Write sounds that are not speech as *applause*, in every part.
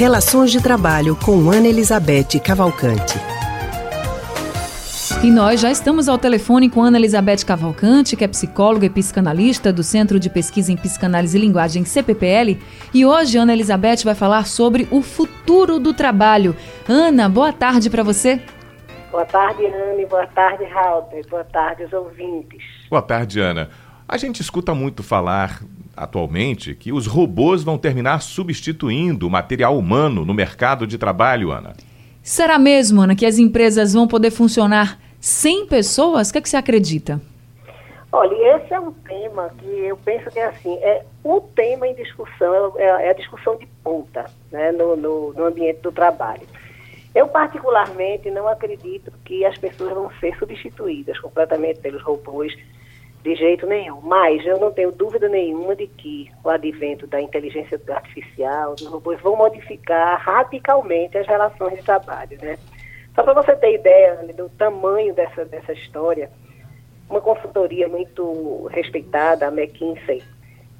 Relações de Trabalho com Ana Elizabeth Cavalcante. E nós já estamos ao telefone com Ana Elizabeth Cavalcante, que é psicóloga e psicanalista do Centro de Pesquisa em Psicanálise e Linguagem CPPL. E hoje Ana Elizabeth vai falar sobre o futuro do trabalho. Ana, boa tarde para você. Boa tarde, Ana, boa tarde, Raul. Boa tarde, os ouvintes. Boa tarde, Ana. A gente escuta muito falar atualmente que os robôs vão terminar substituindo o material humano no mercado de trabalho, Ana. Será mesmo, Ana, que as empresas vão poder funcionar sem pessoas? O que, é que você acredita? Olha, esse é um tema que eu penso que é assim, é o tema em discussão, é, é a discussão de ponta né, no, no, no ambiente do trabalho. Eu, particularmente, não acredito que as pessoas vão ser substituídas completamente pelos robôs de jeito nenhum. Mas eu não tenho dúvida nenhuma de que o advento da inteligência artificial, dos robôs, vão modificar radicalmente as relações de trabalho, né? Só para você ter ideia Anny, do tamanho dessa, dessa história, uma consultoria muito respeitada, a McKinsey,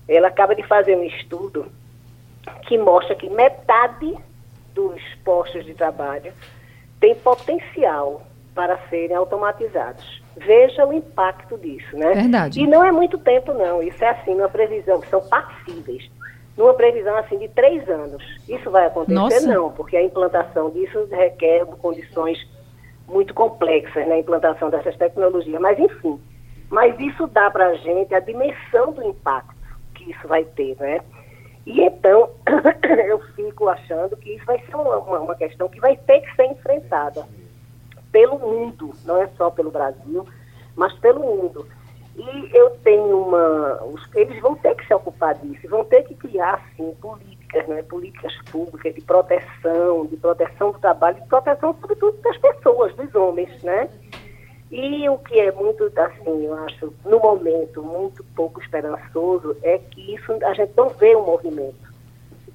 ela acaba de fazer um estudo que mostra que metade dos postos de trabalho tem potencial para serem automatizados. Veja o impacto disso, né? Verdade. E não é muito tempo, não. Isso é assim, uma previsão, são passíveis. Numa previsão assim de três anos. Isso vai acontecer? Nossa. Não, porque a implantação disso requer condições muito complexas na né? implantação dessas tecnologias. Mas, enfim, mas isso dá para a gente a dimensão do impacto que isso vai ter, né? E então, *coughs* eu fico achando que isso vai ser uma, uma questão que vai ter que ser enfrentada pelo mundo, não é só pelo Brasil, mas pelo mundo. E eu tenho uma. Eles vão ter que se ocupar disso, vão ter que criar, sim, políticas, né, políticas públicas de proteção, de proteção do trabalho, de proteção, sobretudo, das pessoas, dos homens, né? E o que é muito, assim, eu acho, no momento, muito pouco esperançoso, é que isso a gente não vê um movimento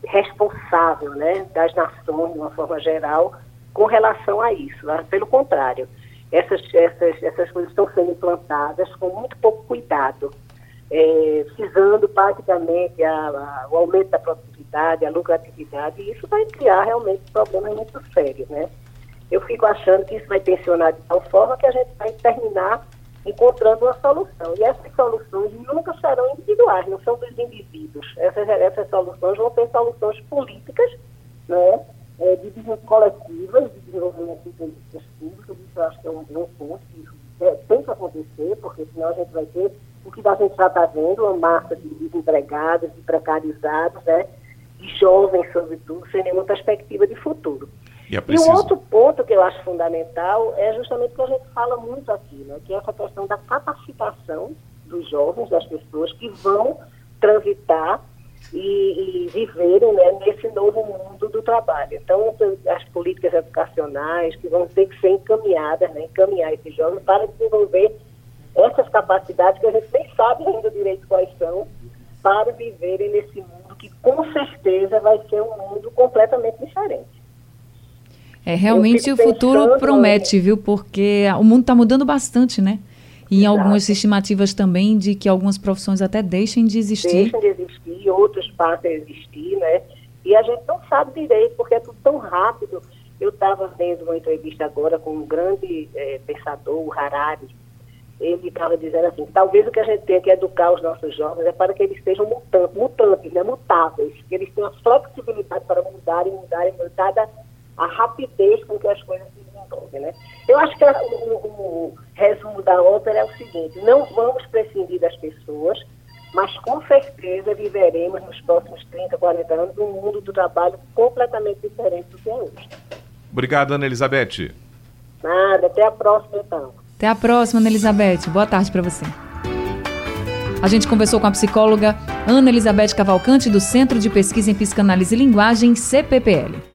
responsável, né, das nações, de uma forma geral, com relação a isso. Né? Pelo contrário, essas, essas, essas coisas estão sendo implantadas com muito pouco cuidado, é, visando praticamente a, a, o aumento da produtividade, a lucratividade, e isso vai criar realmente problemas muito sérios, né? Eu fico achando que isso vai tensionar de tal forma que a gente vai terminar encontrando uma solução. E essas soluções nunca serão individuais, não são dos indivíduos. Essas, essas soluções vão ser soluções políticas, né? É, de coletivas de desenvolvimento de políticas públicas, isso eu acho que é um, bom ponto que é, tem que acontecer, porque senão a gente vai ter o que a gente já está vendo, uma massa de desempregados, de precarizados, né, de jovens, sobretudo, sem nenhuma perspectiva de futuro. E, é e um outro ponto que eu acho fundamental é justamente o que a gente fala muito aqui, né, que é essa questão da capacitação dos jovens, das pessoas que vão transitar e, e viverem né, nesse novo mundo do trabalho. Então, as políticas educacionais que vão ter que ser encaminhadas, né, encaminhar esses jovens para desenvolver essas capacidades que a gente nem sabe ainda direito quais são, para viverem nesse mundo que com certeza vai ser um mundo completamente diferente. É, realmente o futuro promete, viu? Porque o mundo está mudando bastante, né? E em algumas estimativas também de que algumas profissões até deixem de existir. Deixem de existir, outros passam a existir, né? E a gente não sabe direito, porque é tudo tão rápido. Eu estava vendo uma entrevista agora com um grande é, pensador, o Harari. Ele estava dizendo assim, talvez o que a gente tenha que educar os nossos jovens é para que eles sejam mutantes, mutantes né, mutáveis, que eles tenham a flexibilidade para mudarem, mudarem, dada a rapidez com que as coisas se desenvolvem, né? Eu acho que a, o, o, resumo da ópera é o seguinte: não vamos certeza viveremos nos próximos 30, 40 anos um mundo do trabalho completamente diferente do que é hoje. Obrigado, Ana Elizabeth. Nada, até a próxima então. Até a próxima, Ana Elizabeth. Boa tarde para você. A gente conversou com a psicóloga Ana Elizabeth Cavalcante, do Centro de Pesquisa em Psicanálise e Linguagem, CPPL.